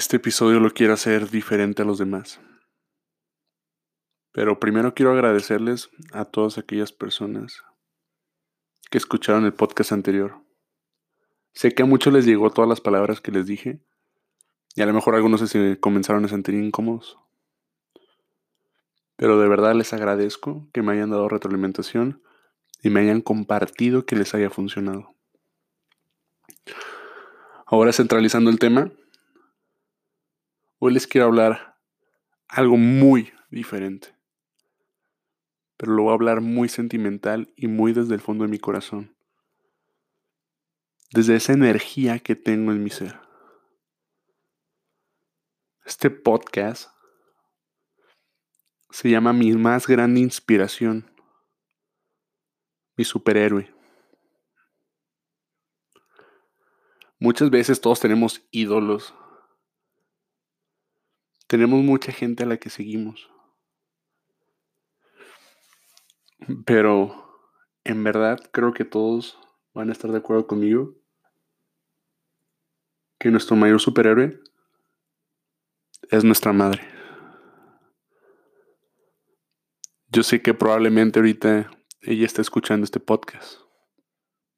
Este episodio lo quiero hacer diferente a los demás. Pero primero quiero agradecerles a todas aquellas personas que escucharon el podcast anterior. Sé que a muchos les llegó todas las palabras que les dije y a lo mejor algunos se comenzaron a sentir incómodos. Pero de verdad les agradezco que me hayan dado retroalimentación y me hayan compartido que les haya funcionado. Ahora centralizando el tema, Hoy les quiero hablar algo muy diferente. Pero lo voy a hablar muy sentimental y muy desde el fondo de mi corazón. Desde esa energía que tengo en mi ser. Este podcast se llama Mi más grande inspiración. Mi superhéroe. Muchas veces todos tenemos ídolos tenemos mucha gente a la que seguimos. Pero en verdad creo que todos van a estar de acuerdo conmigo que nuestro mayor superhéroe es nuestra madre. Yo sé que probablemente ahorita ella está escuchando este podcast.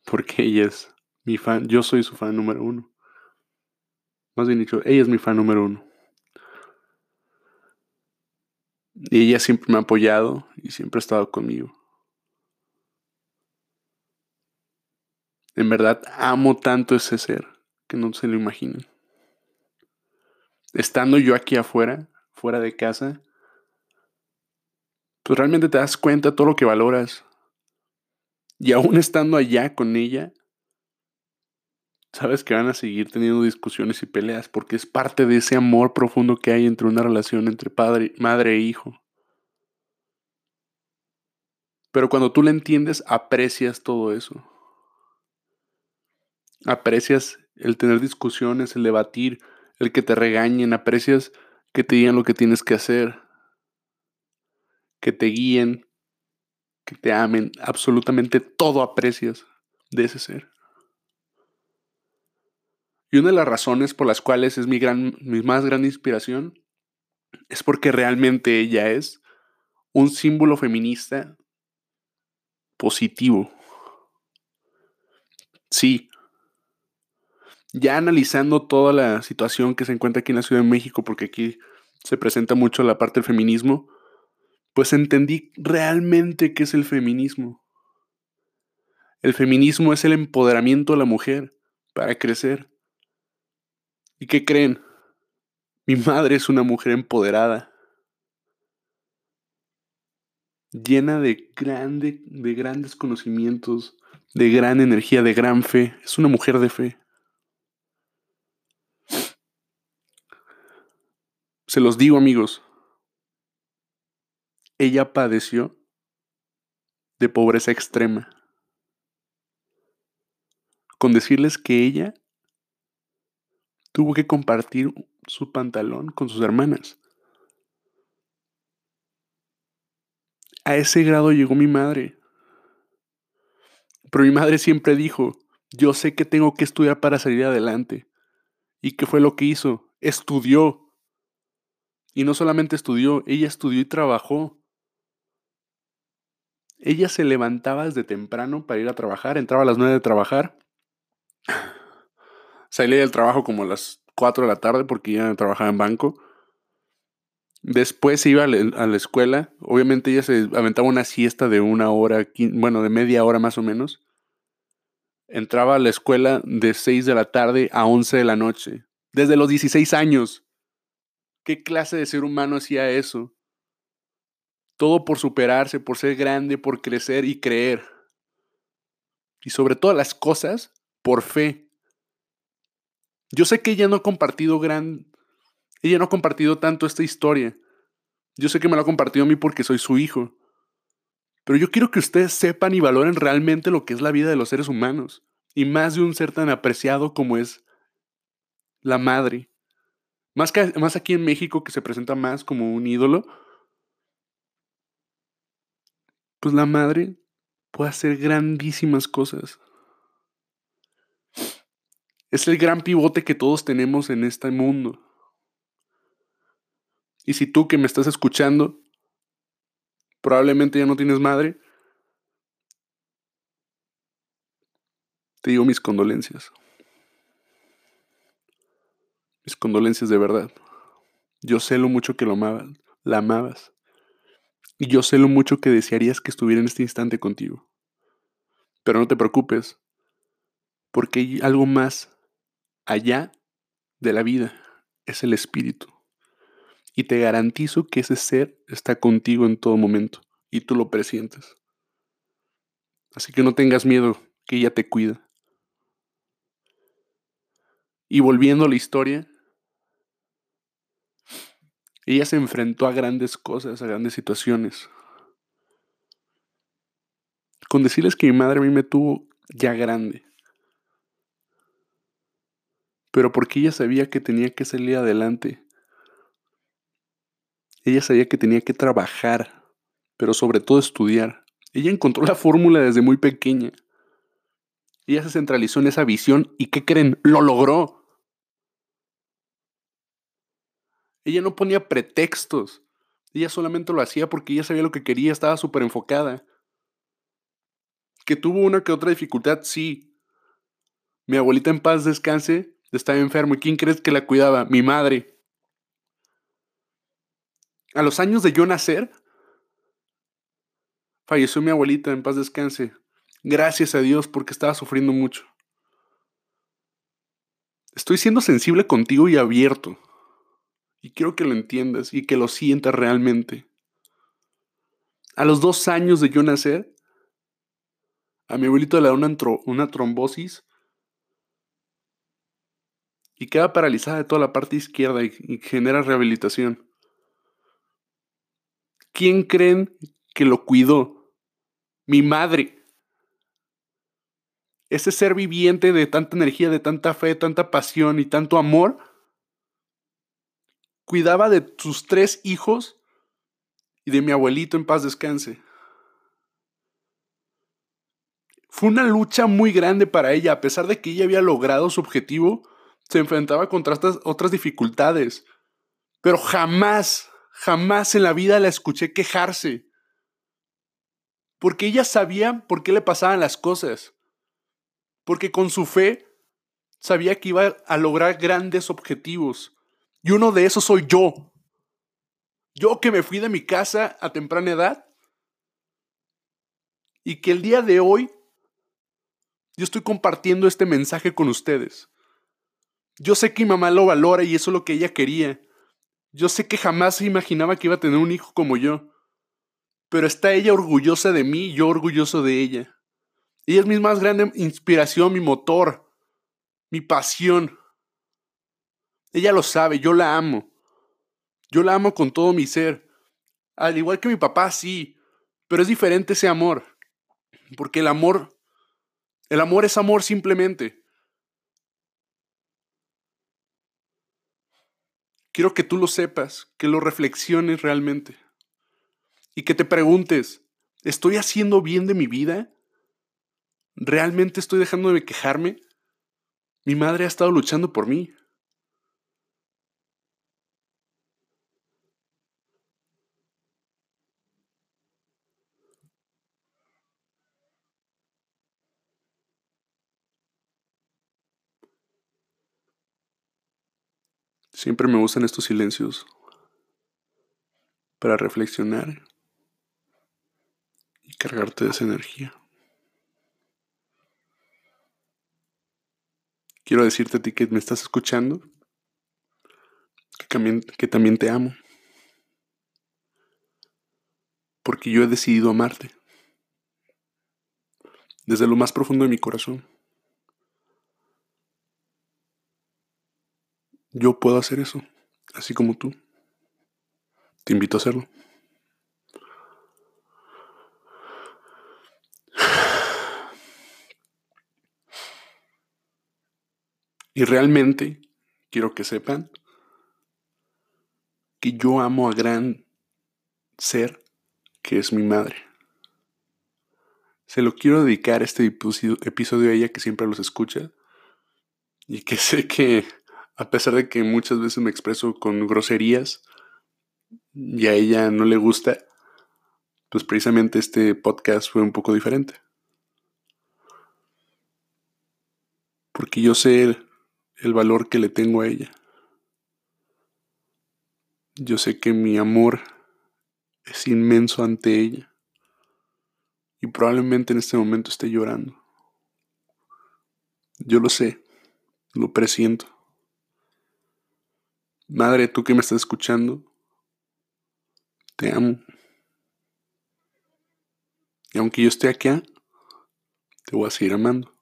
Porque ella es mi fan. Yo soy su fan número uno. Más bien dicho, ella es mi fan número uno. Y ella siempre me ha apoyado y siempre ha estado conmigo. En verdad amo tanto ese ser que no se lo imaginen. Estando yo aquí afuera, fuera de casa, pues realmente te das cuenta de todo lo que valoras. Y aún estando allá con ella, sabes que van a seguir teniendo discusiones y peleas porque es parte de ese amor profundo que hay entre una relación entre padre, madre e hijo. Pero cuando tú le entiendes, aprecias todo eso. Aprecias el tener discusiones, el debatir, el que te regañen, aprecias que te digan lo que tienes que hacer, que te guíen, que te amen, absolutamente todo aprecias de ese ser. Y una de las razones por las cuales es mi, gran, mi más grande inspiración es porque realmente ella es un símbolo feminista positivo. Sí. Ya analizando toda la situación que se encuentra aquí en la Ciudad de México, porque aquí se presenta mucho la parte del feminismo, pues entendí realmente qué es el feminismo. El feminismo es el empoderamiento de la mujer para crecer. ¿Y qué creen? Mi madre es una mujer empoderada, llena de, grande, de grandes conocimientos, de gran energía, de gran fe. Es una mujer de fe. Se los digo amigos, ella padeció de pobreza extrema. Con decirles que ella tuvo que compartir su pantalón con sus hermanas. A ese grado llegó mi madre. Pero mi madre siempre dijo, yo sé que tengo que estudiar para salir adelante. ¿Y qué fue lo que hizo? Estudió. Y no solamente estudió, ella estudió y trabajó. Ella se levantaba desde temprano para ir a trabajar, entraba a las nueve de trabajar Salí del trabajo como a las 4 de la tarde porque ya trabajaba en banco. Después iba a la escuela. Obviamente ella se aventaba una siesta de una hora, bueno, de media hora más o menos. Entraba a la escuela de 6 de la tarde a 11 de la noche. Desde los 16 años. ¿Qué clase de ser humano hacía eso? Todo por superarse, por ser grande, por crecer y creer. Y sobre todas las cosas, por fe. Yo sé que ella no ha compartido gran... Ella no ha compartido tanto esta historia. Yo sé que me lo ha compartido a mí porque soy su hijo. Pero yo quiero que ustedes sepan y valoren realmente lo que es la vida de los seres humanos. Y más de un ser tan apreciado como es la madre. Más, que, más aquí en México que se presenta más como un ídolo. Pues la madre puede hacer grandísimas cosas. Es el gran pivote que todos tenemos en este mundo. Y si tú que me estás escuchando, probablemente ya no tienes madre, te digo mis condolencias. Mis condolencias de verdad. Yo sé lo mucho que lo amabas, la amabas. Y yo sé lo mucho que desearías que estuviera en este instante contigo. Pero no te preocupes, porque hay algo más allá de la vida, es el espíritu. Y te garantizo que ese ser está contigo en todo momento, y tú lo presientes. Así que no tengas miedo, que ella te cuida. Y volviendo a la historia, ella se enfrentó a grandes cosas, a grandes situaciones. Con decirles que mi madre a mí me tuvo ya grande. Pero porque ella sabía que tenía que salir adelante. Ella sabía que tenía que trabajar, pero sobre todo estudiar. Ella encontró la fórmula desde muy pequeña. Ella se centralizó en esa visión y ¿qué creen? Lo logró. Ella no ponía pretextos. Ella solamente lo hacía porque ella sabía lo que quería, estaba súper enfocada. Que tuvo una que otra dificultad, sí. Mi abuelita en paz descanse, estaba enfermo. ¿Y quién crees que la cuidaba? Mi madre. A los años de yo nacer, falleció mi abuelita en paz descanse. Gracias a Dios porque estaba sufriendo mucho. Estoy siendo sensible contigo y abierto. Y quiero que lo entiendas y que lo sientas realmente. A los dos años de yo nacer, a mi abuelito le da una, una trombosis y queda paralizada de toda la parte izquierda y, y genera rehabilitación. ¿Quién creen que lo cuidó? Mi madre. Ese ser viviente de tanta energía, de tanta fe, tanta pasión y tanto amor cuidaba de sus tres hijos y de mi abuelito en paz descanse. Fue una lucha muy grande para ella, a pesar de que ella había logrado su objetivo, se enfrentaba contra estas otras dificultades. Pero jamás, jamás en la vida la escuché quejarse. Porque ella sabía por qué le pasaban las cosas. Porque con su fe sabía que iba a lograr grandes objetivos. Y uno de esos soy yo. Yo que me fui de mi casa a temprana edad. Y que el día de hoy yo estoy compartiendo este mensaje con ustedes. Yo sé que mi mamá lo valora y eso es lo que ella quería. Yo sé que jamás se imaginaba que iba a tener un hijo como yo. Pero está ella orgullosa de mí y yo orgulloso de ella. Ella es mi más grande inspiración, mi motor, mi pasión. Ella lo sabe, yo la amo. Yo la amo con todo mi ser. Al igual que mi papá, sí. Pero es diferente ese amor. Porque el amor, el amor es amor simplemente. Quiero que tú lo sepas, que lo reflexiones realmente. Y que te preguntes, ¿estoy haciendo bien de mi vida? ¿Realmente estoy dejando de quejarme? Mi madre ha estado luchando por mí. Siempre me gustan estos silencios para reflexionar y cargarte de esa energía. Quiero decirte a ti que me estás escuchando, que también, que también te amo, porque yo he decidido amarte desde lo más profundo de mi corazón. Yo puedo hacer eso, así como tú. Te invito a hacerlo. Y realmente quiero que sepan que yo amo a gran ser que es mi madre. Se lo quiero dedicar este episodio a ella que siempre los escucha y que sé que a pesar de que muchas veces me expreso con groserías, y a ella no le gusta, pues precisamente este podcast fue un poco diferente. Porque yo sé el, valor que le tengo a ella. Yo sé que mi amor es inmenso ante ella. Y probablemente en este momento esté llorando. Yo lo sé, lo presiento. Madre, tú que me estás escuchando, te amo. Y aunque yo esté aquí, te voy a seguir amando.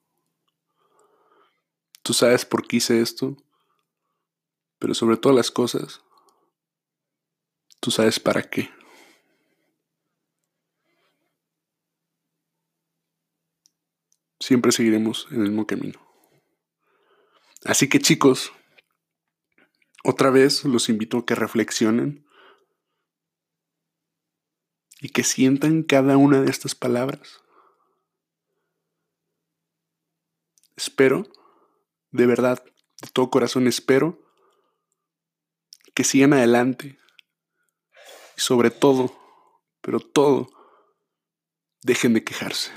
Tú sabes por qué hice esto, pero sobre todas las cosas, tú sabes para qué. Siempre seguiremos en el mismo camino. Así que chicos, otra vez los invito a que reflexionen y que sientan cada una de estas palabras. Espero, de verdad, de todo corazón espero, que sigan adelante. Y sobre todo, pero todo, dejen de quejarse.